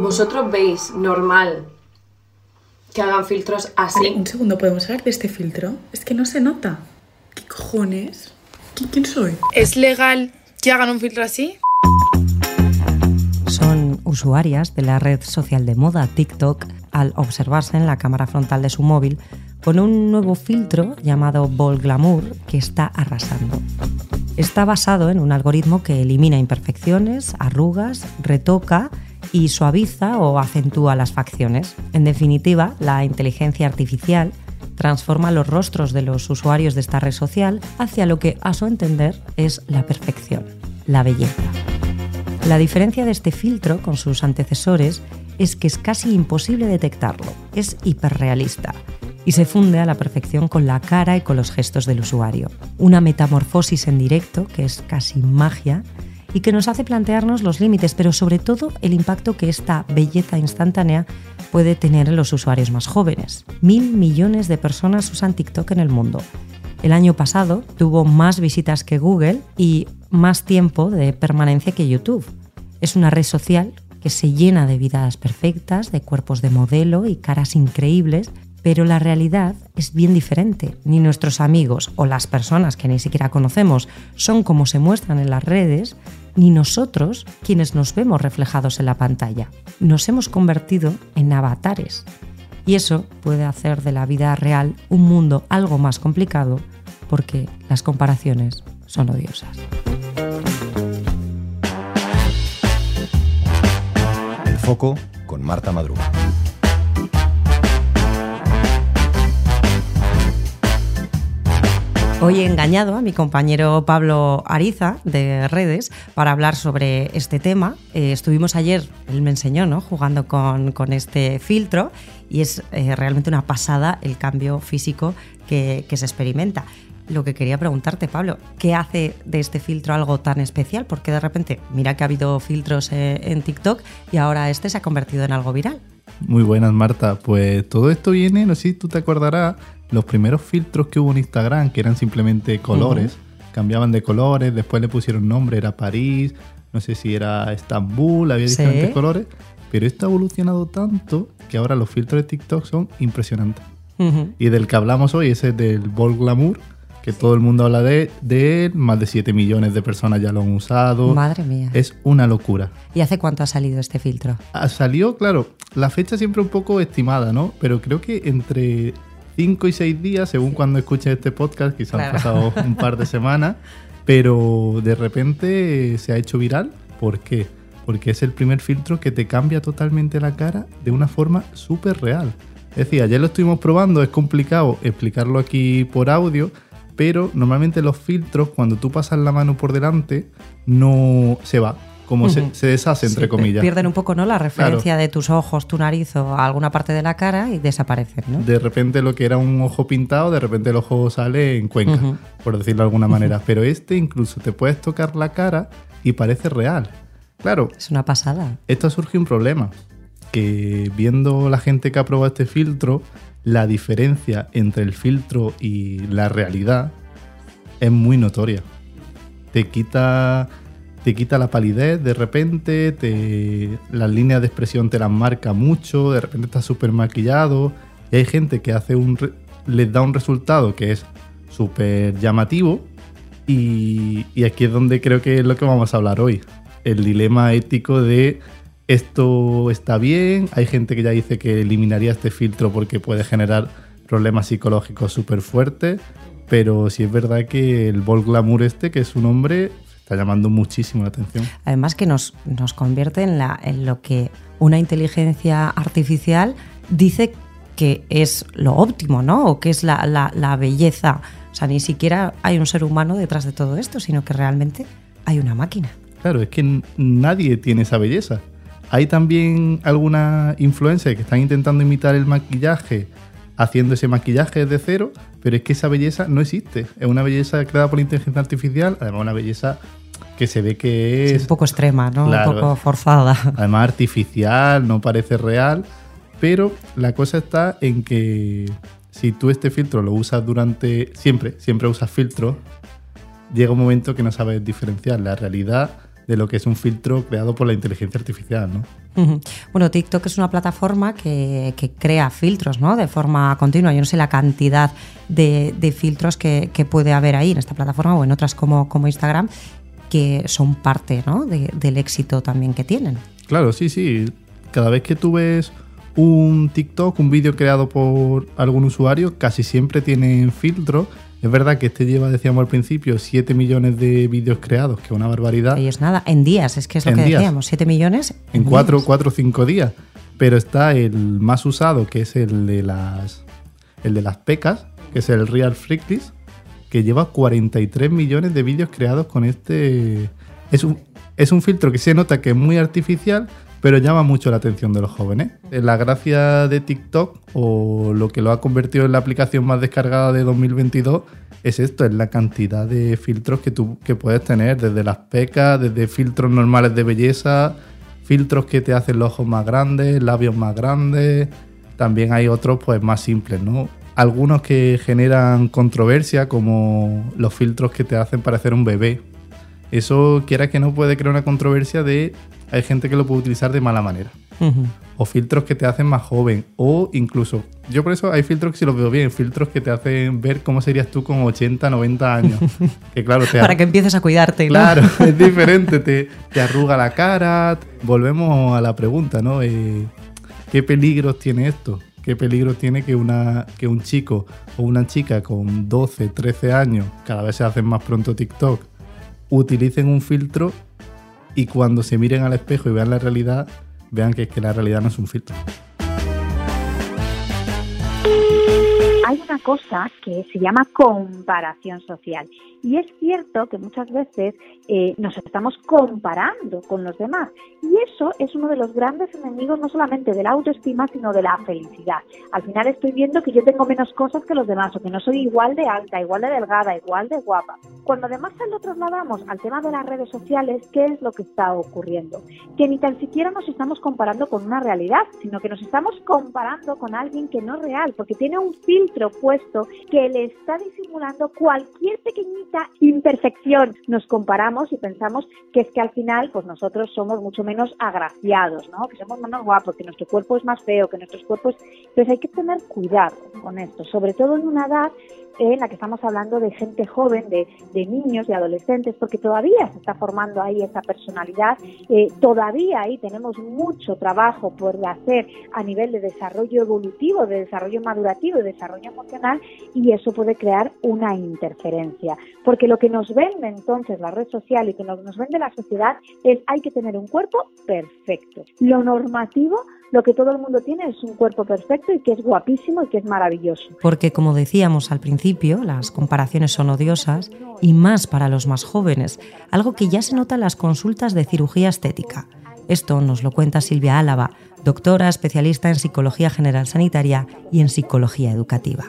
¿Vosotros veis normal que hagan filtros así? un segundo, ¿podemos hablar de este filtro? Es que no se nota. ¿Qué cojones? ¿Quién soy? ¿Es legal que hagan un filtro así? Son usuarias de la red social de moda TikTok al observarse en la cámara frontal de su móvil con un nuevo filtro llamado Ball Glamour que está arrasando. Está basado en un algoritmo que elimina imperfecciones, arrugas, retoca y suaviza o acentúa las facciones. En definitiva, la inteligencia artificial transforma los rostros de los usuarios de esta red social hacia lo que, a su entender, es la perfección, la belleza. La diferencia de este filtro con sus antecesores es que es casi imposible detectarlo, es hiperrealista y se funde a la perfección con la cara y con los gestos del usuario. Una metamorfosis en directo que es casi magia y que nos hace plantearnos los límites, pero sobre todo el impacto que esta belleza instantánea puede tener en los usuarios más jóvenes. Mil millones de personas usan TikTok en el mundo. El año pasado tuvo más visitas que Google y más tiempo de permanencia que YouTube. Es una red social que se llena de vidas perfectas, de cuerpos de modelo y caras increíbles pero la realidad es bien diferente. Ni nuestros amigos o las personas que ni siquiera conocemos son como se muestran en las redes, ni nosotros quienes nos vemos reflejados en la pantalla. Nos hemos convertido en avatares. Y eso puede hacer de la vida real un mundo algo más complicado porque las comparaciones son odiosas. El foco con Marta Madruga. Hoy he engañado a mi compañero Pablo Ariza de redes para hablar sobre este tema. Eh, estuvimos ayer, él me enseñó, ¿no? jugando con, este filtro y es eh, realmente una pasada el cambio físico que, se experimenta. Lo que quería preguntarte, Pablo, ¿qué hace de este filtro algo tan especial? Porque de repente, mira que ha habido filtros eh, en TikTok y ahora este se ha convertido en algo viral. Muy buenas, Marta. Pues todo esto viene, no sé si tú te acordarás, los primeros filtros que hubo en Instagram, que eran simplemente colores, cambiaban de colores, después le pusieron nombre, era París, no sé si era Estambul, había diferentes colores, pero esto ha evolucionado tanto que ahora los filtros de TikTok son impresionantes. Y del que hablamos hoy es el del Ball Glamour, que todo el mundo habla de, de, él, más de 7 millones de personas ya lo han usado. Madre mía. Es una locura. ¿Y hace cuánto ha salido este filtro? Ha salido, claro, la fecha siempre un poco estimada, ¿no? Pero creo que entre 5 y 6 días, según cuando escuches este podcast, quizás han pasado un par de semanas, pero de repente se ha hecho viral. ¿Por qué? Porque es el primer filtro que te cambia totalmente la cara de una forma súper real. Es decir, ayer lo estuvimos probando, es complicado explicarlo aquí por audio, pero normalmente los filtros, cuando tú pasas la mano por delante, no se va como se, deshace, entre comillas. Pierden un poco ¿no? la referencia de tus ojos, tu nariz o alguna parte de la cara y desaparecen. ¿no? De repente lo que era un ojo pintado, de repente el ojo sale en cuenca, por decirlo de alguna manera. Pero este incluso te puedes tocar la cara y parece real. Claro. Es una pasada. Esto surge un problema. Que viendo la gente que ha probado este filtro, la diferencia entre el filtro y la realidad es muy notoria. Te quita te quita la palidez de repente, te, las líneas de expresión te las marca mucho, de repente estás súper maquillado. Y hay gente que hace un les da un resultado que es súper llamativo. Y, y aquí es donde creo que es lo que vamos a hablar hoy. El dilema ético de esto está bien. Hay gente que ya dice que eliminaría este filtro porque puede generar problemas psicológicos súper fuertes. Pero sí es verdad que el Bol Glamour este, que es un hombre, está llamando muchísimo la atención. Además que nos, nos convierte en, la, en lo que una inteligencia artificial dice que es lo óptimo, ¿no? O que es la, la, belleza. O sea, ni siquiera hay un ser humano detrás de todo esto, sino que realmente hay una máquina. Claro, es que nadie tiene esa belleza. Hay también algunas influencers que están intentando imitar el maquillaje haciendo ese maquillaje de cero, pero es que esa belleza no existe. Es una belleza creada por la inteligencia artificial, además una belleza que se ve que es... un poco extrema, ¿no? un poco forzada. Además artificial, no parece real, pero la cosa está en que si tú este filtro lo usas durante... Siempre, siempre usas filtros, llega un momento que no sabes diferenciar la realidad de lo que es un filtro creado por la inteligencia artificial, ¿no? Bueno, TikTok es una plataforma que, que crea filtros, ¿no? De forma continua. Yo no sé la cantidad de, de filtros que, que puede haber ahí en esta plataforma o en otras como, como Instagram que son parte ¿no? de- del éxito también que tienen. Claro, sí, sí. Cada vez que tú ves un TikTok, un vídeo creado por algún usuario, casi siempre tienen filtro. Es verdad que este lleva, decíamos al principio, 7 millones de vídeos creados, que es una barbaridad. Y es nada, en días, es que es lo En que días. decíamos, 7 millones. en días. 4 o 5 días. Pero está el más usado, que es el de las el de las pecas, que es el Real Freaklist, que lleva 43 millones de vídeos creados con este. Es un, es un filtro que se nota que es muy artificial, pero llama mucho la atención de los jóvenes. La gracia de TikTok, o lo que lo ha convertido en la aplicación más descargada de 2022, es esto, es la cantidad de filtros que tú que puedes tener, desde las pecas, desde filtros normales de belleza, filtros que te hacen los ojos más grandes, labios más grandes. También hay otros pues más simples, ¿no? Algunos que generan controversia, como los filtros que te hacen parecer un bebé. Eso, quiera que no, puede crear una controversia de... Hay gente que lo puede utilizar de mala manera. O filtros que te hacen más joven. O incluso... Yo por eso hay filtros que si los veo bien. Filtros que te hacen ver cómo serías tú con 80, 90 años. que claro, te Para que empieces a cuidarte. ¿no? Claro, es diferente, te, te arruga la cara. Volvemos a la pregunta, ¿no? Eh, ¿Qué peligros tiene esto? ¿Qué peligro tiene que, una, que un chico o una chica con 12, 13 años, cada vez se hacen más pronto TikTok, utilicen un filtro y cuando se miren al espejo y vean la realidad, vean que, que la realidad no es un filtro? Hay una cosa que se llama comparación social. Y es cierto que muchas veces eh, nos estamos comparando con los demás. Y eso es uno de los grandes enemigos no solamente de la autoestima, sino de la felicidad. Al final estoy viendo que yo tengo menos cosas que los demás, o que no soy igual de alta, igual de delgada, igual de guapa. Cuando además lo trasladamos al tema de las redes sociales, ¿qué es lo que está ocurriendo? Que ni tan siquiera nos estamos comparando con una realidad, sino que nos estamos comparando con alguien que no es real, porque tiene un filtro puesto que le está disimulando cualquier pequeñita imperfección. Nos comparamos y pensamos que es que al final, pues nosotros somos mucho menos agraciados, ¿no? Que somos menos guapos, que nuestro cuerpo es más feo, que nuestros cuerpos... Entonces hay que tener cuidado con esto, sobre todo en una edad en la que estamos hablando de gente joven, de, de niños, de adolescentes, porque todavía se está formando ahí esa personalidad, eh, todavía ahí tenemos mucho trabajo por hacer a nivel de desarrollo evolutivo, de desarrollo madurativo, de desarrollo emocional, y eso puede crear una interferencia. Porque lo que nos vende entonces la red social y que que nos vende la sociedad es hay que tener un cuerpo perfecto. Lo normativo, lo que todo el mundo tiene es un cuerpo perfecto y que es guapísimo y que es maravilloso. Porque, como decíamos al principio, las comparaciones son odiosas y más para los más jóvenes, algo que ya se nota en las consultas de cirugía estética. Esto nos lo cuenta Silvia Álava, doctora especialista en psicología general sanitaria y en psicología educativa.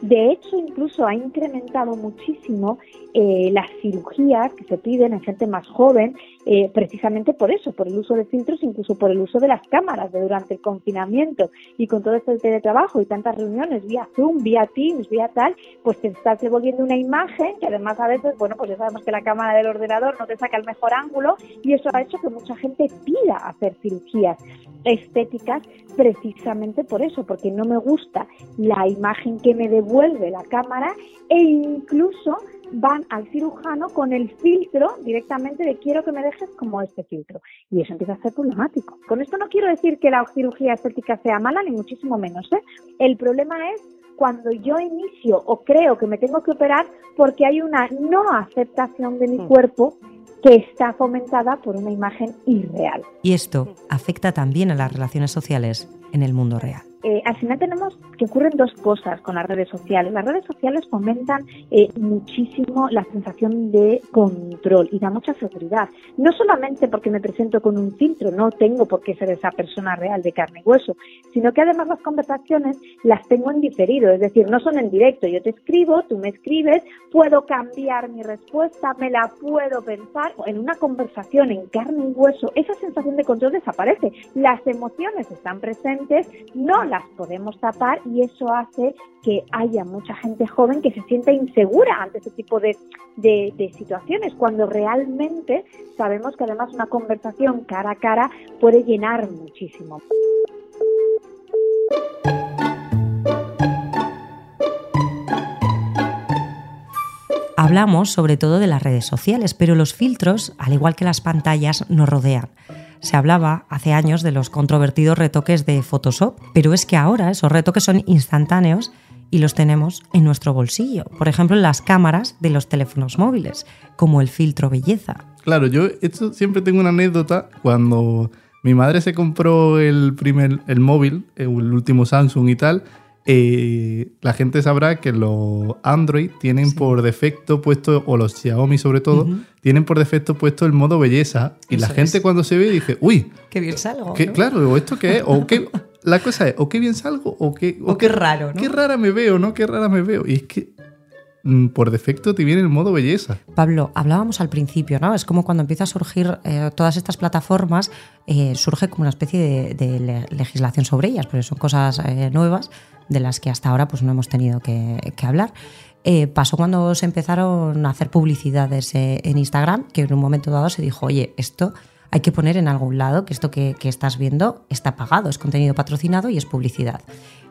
De hecho, incluso ha incrementado muchísimo eh, las cirugías que se piden en gente más joven, eh, precisamente por eso, por el uso de filtros, incluso por el uso de las cámaras de durante el confinamiento. Y con todo esto del teletrabajo y tantas reuniones vía Zoom, vía Teams, vía tal, pues te estás devolviendo una imagen que además a veces, bueno, pues ya sabemos que la cámara del ordenador no te saca el mejor ángulo y eso ha hecho que mucha gente pida hacer cirugías estéticas precisamente por eso, porque no me gusta la imagen que me devuelve la cámara e incluso van al cirujano con el filtro directamente de quiero que me dejes como este filtro. Y eso empieza a ser problemático. Con esto no quiero decir que la cirugía estética sea mala, ni muchísimo menos. ¿eh? El problema es cuando yo inicio o creo que me tengo que operar porque hay una no aceptación de mi cuerpo que está fomentada por una imagen irreal. Y esto afecta también a las relaciones sociales en el mundo real. Eh, al final tenemos que ocurren dos cosas con las redes sociales. Las redes sociales fomentan eh, muchísimo la sensación de control y da mucha seguridad. No solamente porque me presento con un filtro, no tengo por qué ser esa persona real de carne y hueso, sino que además las conversaciones las tengo en diferido, es decir, no son en directo. Yo te escribo, tú me escribes, puedo cambiar mi respuesta, me la puedo pensar. En una conversación en carne y hueso, esa sensación de control desaparece. Las emociones están presentes, no las podemos tapar y eso hace que haya mucha gente joven que se sienta insegura ante ese tipo de, de, de situaciones, cuando realmente sabemos que además una conversación cara a cara puede llenar muchísimo. Hablamos sobre todo de las redes sociales, pero los filtros, al igual que las pantallas, nos rodean. Se hablaba hace años de los controvertidos retoques de Photoshop, pero es que ahora esos retoques son instantáneos y los tenemos en nuestro bolsillo. Por ejemplo, en las cámaras de los teléfonos móviles, como el filtro belleza. Claro, yo siempre tengo una anécdota cuando mi madre se compró el primer el móvil, el último Samsung y tal. Eh, la gente sabrá que los Android tienen por defecto puesto, o los Xiaomi sobre todo, tienen por defecto puesto el modo belleza. Y la gente es. cuando se ve dice, uy, Qué bien salgo. ¿qué- ¿no? claro, o esto qué es, o qué. La cosa es, o qué bien salgo, o qué. O qué raro, ¿no? Qué rara me veo, ¿no? Qué rara me veo. Y es que por defecto te viene el modo belleza. Pablo, hablábamos al principio, ¿no? Es como cuando empieza a surgir eh, todas estas plataformas, eh, surge como una especie de, de le- legislación sobre ellas, porque son cosas eh, nuevas de las que hasta ahora pues, no hemos tenido que, hablar. Pasó cuando se empezaron a hacer publicidades en Instagram, que en un momento dado se dijo, oye, esto hay que poner en algún lado, que esto que, que estás viendo está pagado, es contenido patrocinado y es publicidad.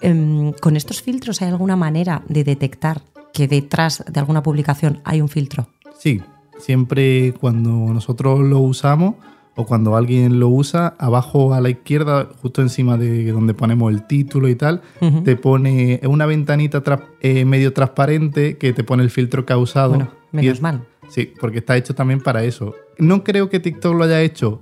Em, ¿Con estos filtros hay alguna manera de detectar que detrás de alguna publicación hay un filtro? Sí, siempre cuando nosotros lo usamos o cuando alguien lo usa, abajo a la izquierda, justo encima de donde ponemos el título y tal, te pone una ventanita tra- eh, medio transparente que te pone el filtro que ha usado. Bueno, menos es- mal. Sí, porque está hecho también para eso. No creo que TikTok lo haya hecho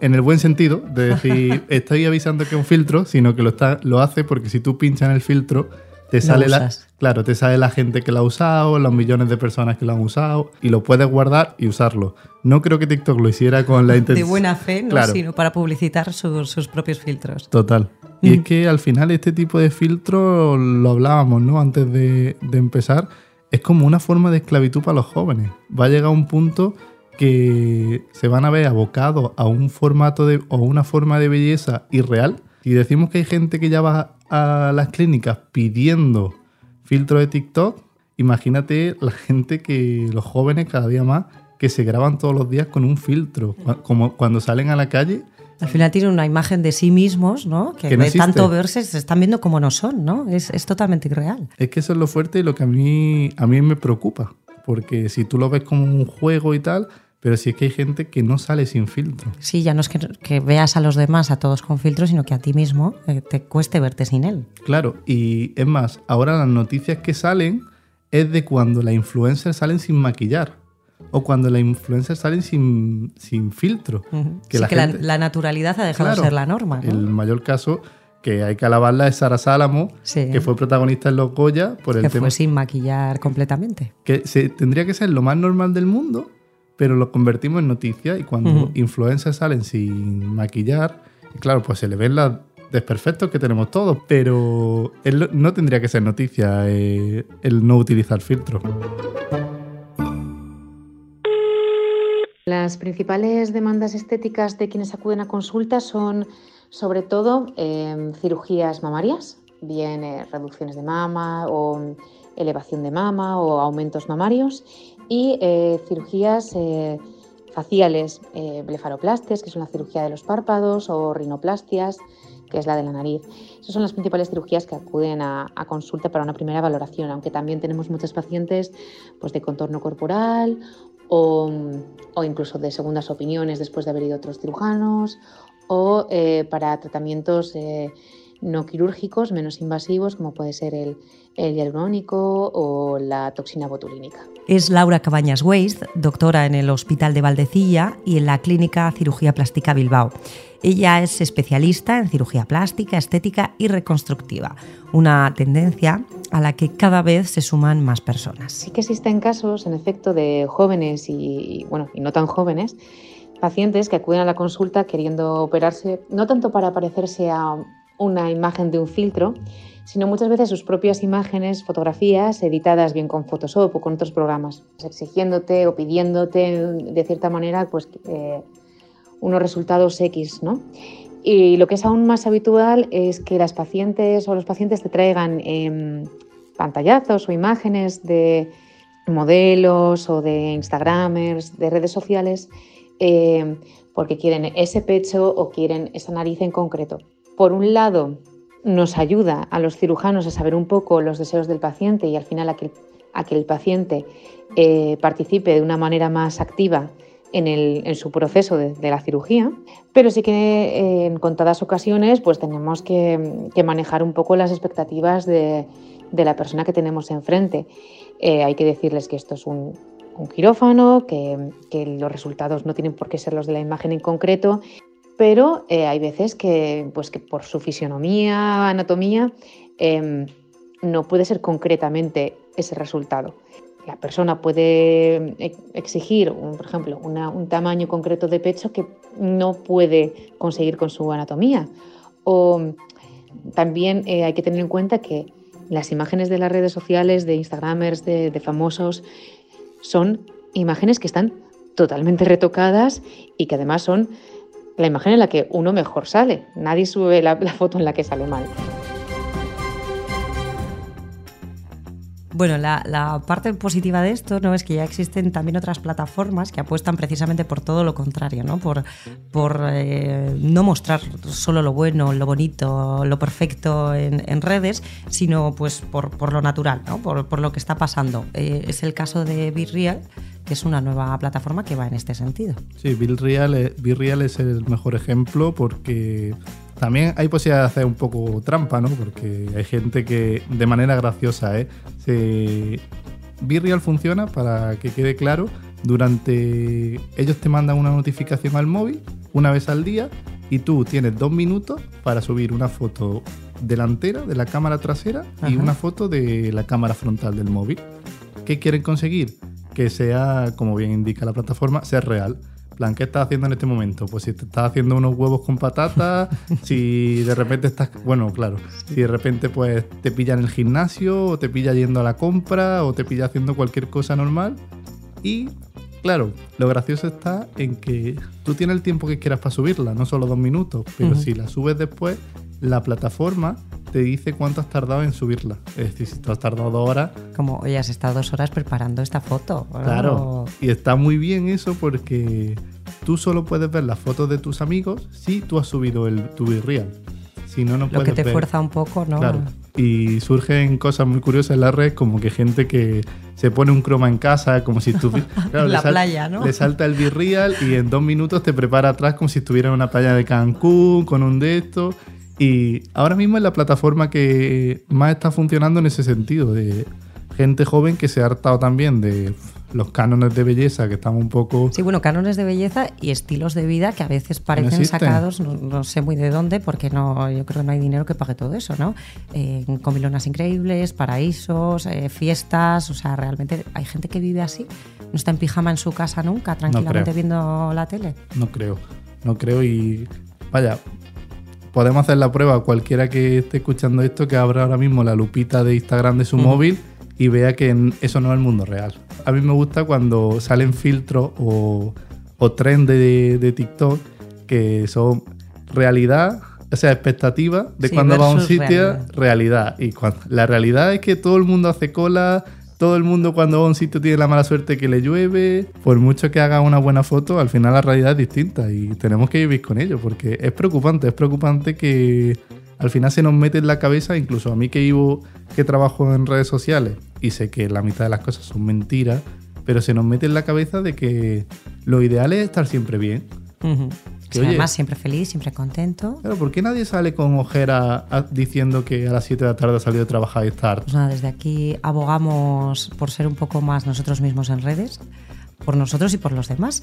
en el buen sentido, de decir, estoy avisando que es un filtro, sino que lo, está, lo hace porque si tú pinchas en el filtro, te sale la, usas. claro, te sale la gente que lo ha usado, los millones de personas que lo han usado, y lo puedes guardar y usarlo. No creo que TikTok lo hiciera con la De intención. buena fe, ¿no? Claro. sino para publicitar sus, sus propios filtros. Total. Y Mm. es que al final este tipo de filtro, lo hablábamos, ¿no? Antes de, de empezar, es como una forma de esclavitud para los jóvenes. Va a llegar un punto que se van a ver abocados a un formato de, o una forma de belleza irreal. Y decimos que hay gente que ya va a las clínicas pidiendo filtro de TikTok. Imagínate la gente que, los jóvenes cada día más, que se graban todos los días con un filtro. Como cuando salen a la calle, Al final tienen una imagen de sí mismos, ¿no? Que, Que no de existe. tanto verse se están viendo como no son, ¿no? Es, es totalmente irreal. Es que eso es lo fuerte y lo que a mí, a mí me preocupa. Porque si tú lo ves como un juego y tal, pero si es que hay gente que no sale sin filtro. Sí, ya no es que, que veas a los demás, a todos con filtros, sino que a ti mismo eh, te cueste verte sin él. Claro, y es más, ahora las noticias que salen es de cuando las influencers salen sin maquillar. O cuando las influencers salen sin, sin filtro. Que sí, la que la, naturalidad ha dejado Claro, de ser la norma. ¿no? El mayor caso que hay que alabarla es Sara Sálamo, Sí. que fue protagonista en Los Goya por el que tema fue sin maquillar completamente. que se, tendría que ser lo más normal del mundo, pero lo convertimos en noticia y cuando influencers salen sin maquillar, claro, pues se le ven los desperfectos que tenemos todos, pero no tendría que ser noticia eh, el no utilizar filtros. Las principales demandas estéticas de quienes acuden a consulta son sobre todo eh, cirugías mamarias, bien eh, reducciones de mama o elevación de mama o aumentos mamarios y eh, cirugías eh, faciales, eh, blefaroplastias, que es la cirugía de los párpados, o rinoplastias, que es la de la nariz. Esas son las principales cirugías que acuden a, consulta para una primera valoración, aunque también tenemos muchos pacientes pues, de contorno corporal o, o incluso de segundas opiniones después de haber ido otros cirujanos o para tratamientos no quirúrgicos, menos invasivos, como puede ser el, el hialurónico o la toxina botulínica. Es Laura Cabañas Weist, doctora en el Hospital de Valdecilla y en la Clínica Cirugía Plástica Bilbao. Ella es especialista en cirugía plástica, estética y reconstructiva, una tendencia a la que cada vez se suman más personas. Sí que existen casos, en efecto, de jóvenes y, bueno, y no tan jóvenes, pacientes que acuden a la consulta queriendo operarse, no tanto para parecerse a una imagen de un filtro, sino muchas veces sus propias imágenes, fotografías editadas bien con Photoshop o con otros programas, exigiéndote o pidiéndote de cierta manera pues, eh, unos resultados X, ¿no? Y lo que es aún más habitual es que las pacientes o los pacientes te traigan em, pantallazos o imágenes de modelos o de Instagramers, de redes sociales, em, porque quieren ese pecho o quieren esa nariz en concreto. Por un lado, nos ayuda a los cirujanos a saber un poco los deseos del paciente y al final a que, el paciente eh, participe de una manera más activa en, su proceso de, la cirugía, pero sí que eh, en contadas ocasiones pues tenemos que, manejar un poco las expectativas de, la persona que tenemos enfrente. Eh, hay que decirles que esto es un, quirófano, que, los resultados no tienen por qué ser los de la imagen en concreto, pero eh, hay veces que, pues, que por su fisionomía, anatomía, em, no puede ser concretamente ese resultado la persona puede eh, exigir, por ejemplo, un tamaño concreto de pecho que no puede conseguir con su anatomía. O también eh, hay que tener en cuenta que las imágenes de las redes sociales, de Instagramers, de, famosos, son imágenes que están totalmente retocadas y que además son la imagen en la que uno mejor sale. Nadie sube la foto en la que sale mal. Bueno, la, parte positiva de esto ¿no? es que ya existen también otras plataformas que apuestan precisamente por todo lo contrario, ¿no? por, eh, no mostrar solo lo bueno, lo bonito, lo perfecto en, redes, sino pues por, lo natural, ¿no? por, lo que está pasando. Eh, es el caso de BeReal, que es una nueva plataforma que va en este sentido. Sí, BeReal, es el mejor ejemplo porque también hay posibilidad de hacer un poco trampa, ¿no? Porque hay gente que, de manera graciosa, ¿eh? Se... Virreal funciona, para que quede claro, durante... Ellos te mandan una notificación al móvil una vez al día y tú tienes dos minutos para subir una foto delantera de la cámara trasera y una foto de la cámara frontal del móvil. ¿Qué quieren conseguir? Que sea, como bien indica la plataforma, ser real plan, ¿qué estás haciendo en este momento? Pues si te estás haciendo unos huevos con patatas, si de repente estás, bueno, claro, si de repente pues te pilla en el gimnasio, o te pilla yendo a la compra, o te pilla haciendo cualquier cosa normal. Y claro, lo gracioso está en que tú tienes el tiempo que quieras para subirla, no solo dos minutos, pero si la subes después, la plataforma te dice cuánto has tardado en subirla. Es decir, si tú has tardado dos horas. Como, oye, has estado dos horas preparando esta foto. Claro. Y está muy bien eso porque tú solo puedes ver las fotos de tus amigos si tú has subido el, tu real. Si no, no puedes Lo que te ver. fuerza un poco, ¿no? Claro. Y surgen cosas muy curiosas en la red, como que gente que se pone un croma en casa, como si tú. Claro, la playa, ¿no? Le salta el virreal y en dos minutos te prepara atrás como si estuviera en una playa de Cancún, con un de estos. Y ahora mismo es la plataforma que más está funcionando en ese sentido, de gente joven que se ha hartado también de los cánones de belleza que están un poco... Sí, bueno, cánones de belleza y estilos de vida que a veces parecen sacados, no, sé muy de dónde, porque no, yo creo que no hay dinero que pague todo eso, ¿no? Eh, comilonas increíbles, paraísos, eh, fiestas, o sea, realmente hay gente que vive así, no está en pijama en su casa nunca, tranquilamente viendo la tele. No creo, no creo y... Vaya, podemos hacer la prueba, cualquiera que esté escuchando esto, que abra ahora mismo la lupita de Instagram de su móvil y vea que eso no es el mundo real. A mí me gusta cuando salen filtros o, o trends de, TikTok que son realidad, o sea, expectativa de cuando va a un sitio, realidad. Y cuando, la realidad es que todo el mundo hace cola, todo el mundo cuando va a un sitio tiene la mala suerte que le llueve. Por mucho que haga una buena foto, al final la realidad es distinta y tenemos que vivir con ello porque es preocupante, es preocupante que al final se nos mete en la cabeza, incluso a mí que vivo, que trabajo en redes sociales y sé que la mitad de las cosas son mentiras, pero se nos mete en la cabeza de que lo ideal es estar siempre bien. Además, siempre feliz, siempre contento. Pero ¿por qué nadie sale con ojera diciendo que a las 7 de la tarde ha salido a trabajar y estar? Pues nada, desde aquí abogamos por ser un poco más nosotros mismos en redes por nosotros y por los demás.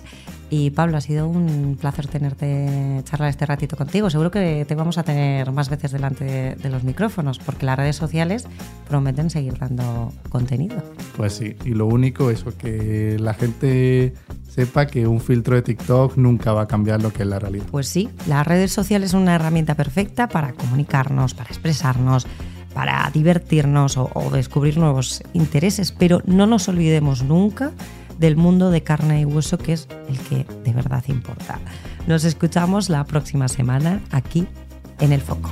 Y Pablo, ha sido un placer tenerte charlar este ratito contigo. Seguro que te vamos a tener más veces delante de, los micrófonos, porque las redes sociales prometen seguir dando contenido. Pues sí, y lo único es que la gente sepa que un filtro de TikTok nunca va a cambiar lo que es la realidad. Pues sí, las redes sociales son una herramienta perfecta para comunicarnos, para expresarnos, para divertirnos o, descubrir nuevos intereses, pero no nos olvidemos nunca del mundo de carne y hueso, que es el que de verdad importa. Nos escuchamos la próxima semana aquí en El Foco.